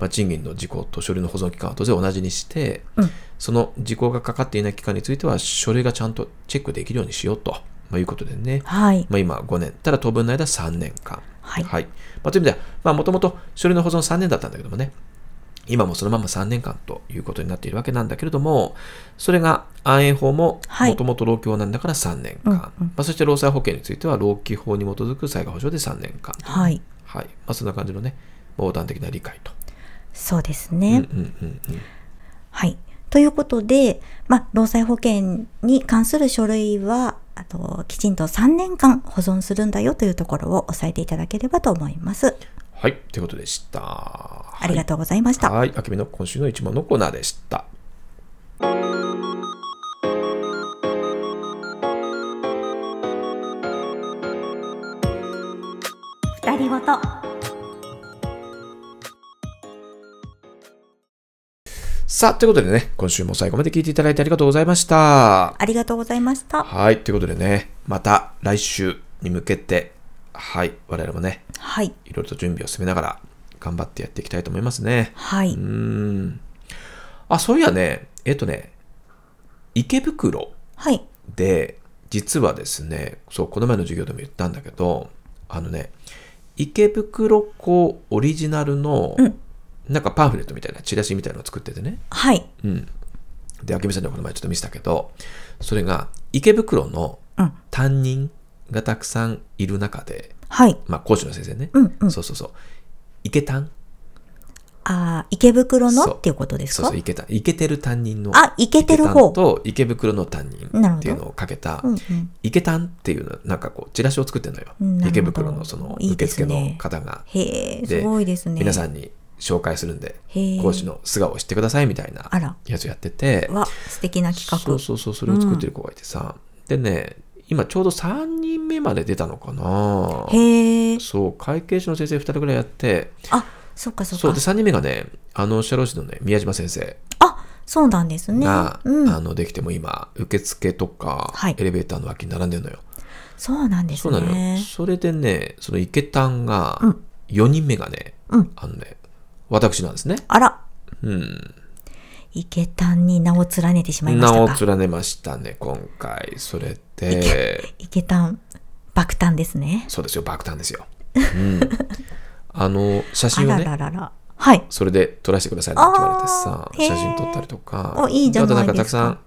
まあ、賃金の時効と書類の保存期間は当然同じにして、うん。その時効がかかっていない期間については書類がちゃんとチェックできるようにしようと、まあ、いうことでね、はい。まあ、今5年、ただ当分の間3年間はい。はい。まあ、という意味では、まあ、もともと書類の保存3年だったんだけどもね、今もそのまま3年間ということになっているわけなんだけれども、それが安永法もはいもともと老基法なんだから3年間、うんうんまあ、そして労災保険については老基法に基づく災害保障で3年間。はい。はい。まあ、そんな感じのね、横断的な理解と。そうですうんね。うんうんうん。はい。ということで、まあ、労災保険に関する書類は、あと、きちんと3年間保存するんだよというところを押さえていただければと思います。はい。ということでした。ありがとうございました。はい。あけみの今週の一番のコーナーでした。二人ごと。さあ、ということでね、今週も最後まで聞いていただいてありがとうございました。ありがとうございました。はい。ということでね、また来週に向けて、はい。我々もね、はい。いろいろと準備を進めながら頑張ってやっていきたいと思いますね。はい。うーん。あ、そういやね、えっとね、池袋はい。で、実はですね、そう、この前の授業でも言ったんだけど、あのね、池袋港オリジナルの、うんなんかパンフレットみたいな、チラシみたいなのを作っててね。はい。うん。で、明美さんにはこの前ちょっと見せたけど、それが池袋のうん。担任がたくさんいる中で、はい。まあ講師の先生ね。うんうん。そうそうそう。池担？ああ、池袋のっていうことですか？そうそう、池担。池てる担任の。あ、池てる池方。担と池袋の担任っていうのをかけたうんうん。池担っていうのなんかこうチラシを作ってるのよ池袋のそのいい受付の方がへえ、ですごいですね。皆さんに紹介するんで講師の素顔を知ってくださいみたいなやつやっててわ、素敵な企画。そうそうそうそれを作ってる子がいてさ、でね今ちょうど3人目まで出たのかなへえ。そう会計士の先生2人ぐらいやってあ、そっかそっかそうで。3人目がねあの社労士のね宮島先生あ、そうなんですね。が、うん。あのできても今受付とか、はいエレベーターの脇に並んでるのよそうなんですそうなのよ。ね。それでね、その池丹がうん、4人目がね、うん。あのね、私なんですね。あら、うん。池丹に名を連ねてしまいまし名をたか。連ねましたね、今回。それで、池丹、爆誕ですね。そうですよ、爆誕ですよ。うん。あの、写真をね、ららら。はい。それで撮らせてくださいって言われてさ写真撮ったりとか。おいいじゃないあとなんかたですかくさん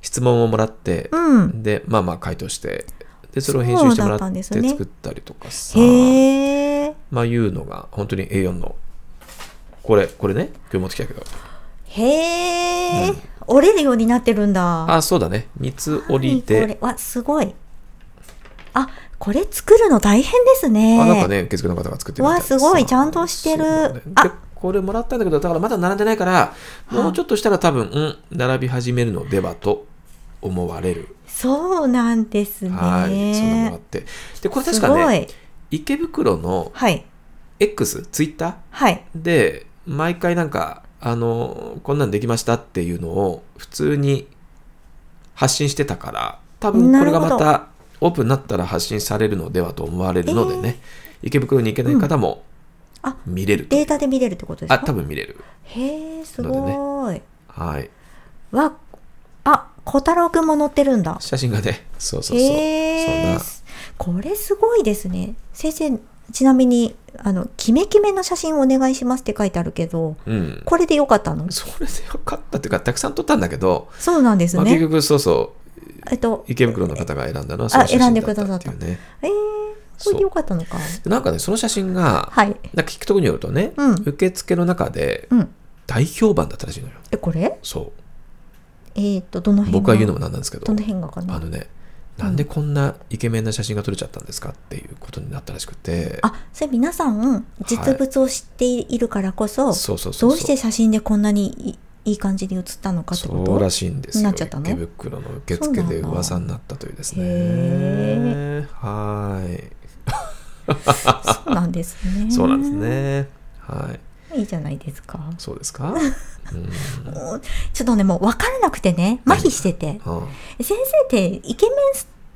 質問をもらって、うん。で、まあまあ回答して、で、それを編集してもらったんってですね作ったりとかさ。へえ。まあいうのが本当に A4 のこれこれね今日持ってきたけど。へえ。折れるようになってるんだ。あそうだね。三つ折りはいこでれ、わ、すごい。あ、これ作るの大変ですね。あなんかね受付の方が作ってるわすごい。ちゃんとしてる。ねあでこれもらったんだけどだからまだ並んでないからもうちょっとしたら多分うん並び始めるのではと思われる。そうなんですね。はい。そんなのもらって。でこれ確かねい。池袋のはい。X ツイッター？はい。で毎回なんかあのこんなんできましたっていうのを普通に発信してたから多分これがまたオープンになったら発信されるのではと思われるのでね、池袋に行けない方もあ見れるうデータで見れるってことですあか多分見れる。へえ、すごい。はい。わ、あ、小太郎くんも載ってるんだ。写真がねそうそうそう。へえそんな。これすごいですね。先生、ちなみに、あの、キメキメの写真お願いしますって書いてあるけど、うん。これでよかったの？それでよかったっていうかたくさん撮ったんだけど、そうなんですまあ、結ね。局そうそうえっと、池袋の方が選んだのはその写選んで真だっくださった。たっていう。ねえー、これでよかったのか。でなんかねその写真がはい。なんか聞くところによるとね、うん。受付の中でうん。大評判だったらしいのよ。え、これ？そう。えっ、と、どの辺僕が言うのもなんなんですけど。どの辺がかな？あのねなんでこんなイケメンな写真が撮れちゃったんですかっていうことになったらしくて、あ、それ皆さん、実物を知っているからこそ、そうそうそうどうして写真でこんなにいいい感じに写ったのかってこそうらとしいんですよ。なっちゃったの？池袋の受付で噂になったというですね。へはい。*laughs* そうなんですね。*laughs* そうなんです。ね。はいいいじゃないですか。そうですか、*laughs* うん。ちょっとね、もう分からなくてね、麻痺してて。うん先生ってイケメ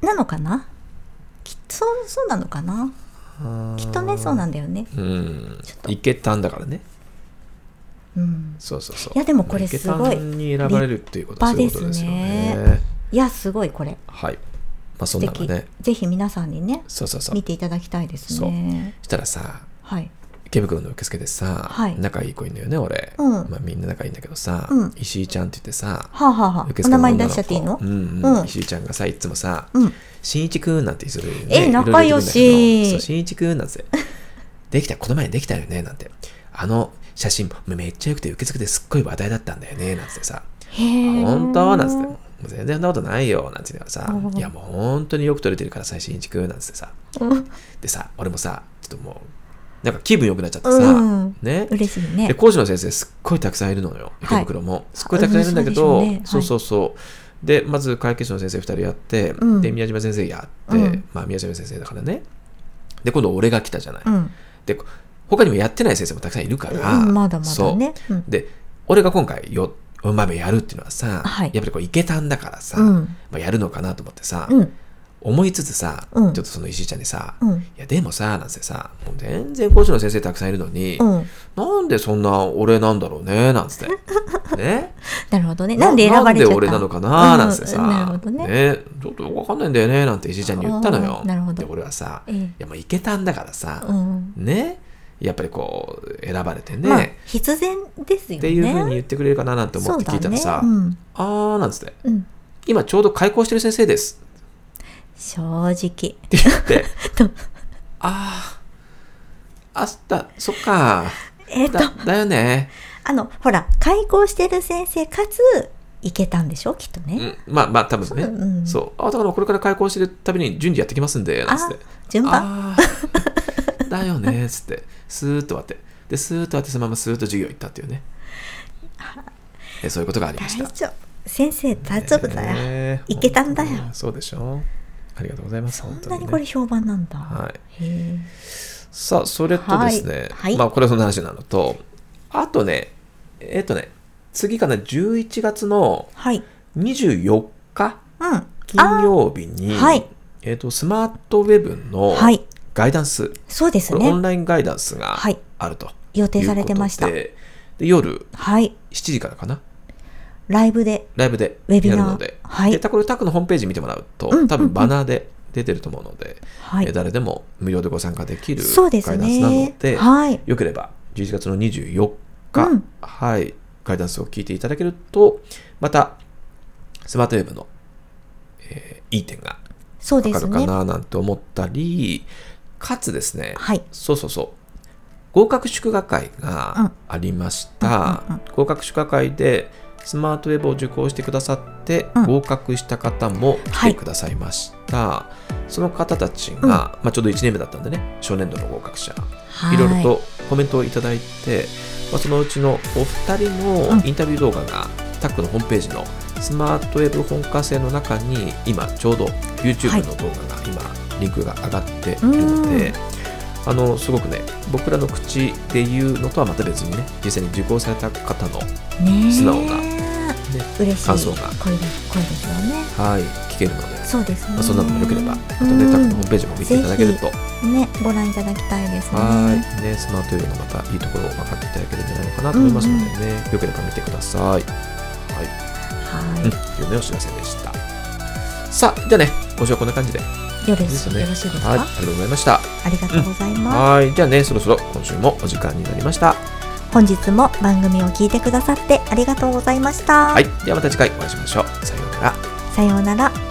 ンなのかな？きっとそう、なのかな？きっとね、そうなんだよね。うん。ちょっと。いけたんだからね。うん。そうそうそう。いやでもこれすごい。ばれるっていうことはそういうことですね。派いや、すごい、これ。はい。あそんなのがね。ぜひ皆さんにねそうそうそう。見ていただきたいですね。したらさはい池袋の受付でさ、はい。仲いい子いるのよね俺、うん。まあ、みんな仲いいんだけどさ、うん。石井ちゃんって言ってさはあ、はあはあ、受付のお名前出しちゃっていいの？うんうん。うん。石井ちゃんがさいつもさうん「しんいちくん」なんてするよね。え仲良し。そうしんいちくんなんて。できたこの前できたよねなんて。あの写真めっちゃ良くて受付ですっごい話題だったんだよねなんてさ。本当？なんて、全然そんなことないよ、なんてさ。う、んいやもう本当によく撮れてるからさ、しんいちくん、なんてさ、うん。でさ、俺もさ、ちょっともう、なんか気分良くなっちゃってさ、うん。ね。で、嬉しいね。講師の先生すっごいたくさんいるのよ、池袋も。すっごいたくさんいるんだけど、うんそうそうそうそう。で、まず会計士の先生2人やって、うん。で、宮島先生やって、うん。まあ宮島先生だからね。で、今度俺が来たじゃない。うん。で、他にもやってない先生もたくさんいるから、うんまだまそうだね。う。ん。で、俺が今回よ、4番目やるっていうのはさ、はい。やっぱりこう、いけたんだからさ、うん。まあ、やるのかなと思ってさ、うん思いつつさ、うん。ちょっとその石井ちゃんにさ、うんいやでもさ、なんてさ、もう全然講師の先生たくさんいるのに、うん。なんでそんな俺なんだろうね、なんつって。*laughs* ね？なるほどね。なんで選ばれちゃった？なんで俺なのかな、なんつってさ、うん。なるほどね。ちょっとよくわかんないんだよね、なんて石井ちゃんに言ったのよ。なるほど。で、俺はさ、ええ。いやもういけたんだからさ、うんね、やっぱりこう、選ばれてね、まあ必然ですよね。っていうふうに言ってくれるかななんて思って聞いたらさ、ね。うん。あーなんつって、うん。今ちょうど開校してる先生です正直って言って *laughs* と、ああ、あった、そっか、えっとだだよね。あのほら開校してる先生かつ行けたんでしょ？きっとね、うん、まあまあ、多分ね。そううんそう。あ、だからこれから開校してるたびに順次やってきますんで、なんつって。順番？だよね、つって。スーッと終わって。で、スーッと終わって、そのままスーッと授業行ったっていうね。えそういうことがありました。大丈夫先生大丈夫だよ、ねいけたんだよそうでしょありがとうございます。そん本当にね。なにこれ評判なんだ、はい。さあ、それとですね、はい。はい。まあ、これはその話なのと、あとね、えっ、とね、次かな、11月のはい。24日、うん。金曜日に、はい。えっ、と、スマートウェブのはい。ガイダンス、そうですこれオンねラインガイダンスがはい。あると、予定されてました。でで夜はい。7時からかな、ライブでライブでウェビナー。やるので、はい。でこれタクのホームページ見てもらうと、うん多分バナーで出てると思うので、はい。え誰でも無料でご参加できるそうですガイダンスなのねで、はい。よければ11月の24日、うん。はい、ガイダンスを聞いていただけると、またスマートウェブの、えーいい点がそうわかるかですねななんて思ったり、かつですね、はい。そうそうそう、合格祝賀会うん。がありました。合格祝賀会でスマートウェブを受講してくださって、うん。合格した方も来てくださいました。その方たちが、まあ、ちょうど1年目だったんでね、初年度の合格者、はい。ろいろとコメントをいただいて、まあ、そのうちのお二人のインタビュー動画が、タックのホームページのスマートウェブ本科生の中に今ちょうど YouTube の動画が今リンクが上がっているので、あのすごくね僕らの口で言うのとはまた別にね実際に受講された方の、素直な嬉しい感想が。声です声ですよね。はい聞けるので、そうですね、まあ、そんなのもよければまたうんねタックのホームページも見ていただけると。ねご覧いただきたいですね。はい。ねスマートウェブのまたいいところを分かっていただけるんじゃないのかなと思いますのでね、よければ見てください。はい。はい、うん、というねお知らせでした。さあ、じゃあね、今週はこんな感じで。よろしいですか、はい、ありがとうございました。ありがとうございます、はい、じゃあね、そろそろ今週もお時間になりました。本日も番組を聞いてくださってありがとうございました、はい、ではまた次回お会いしましょう。さようなら。さようなら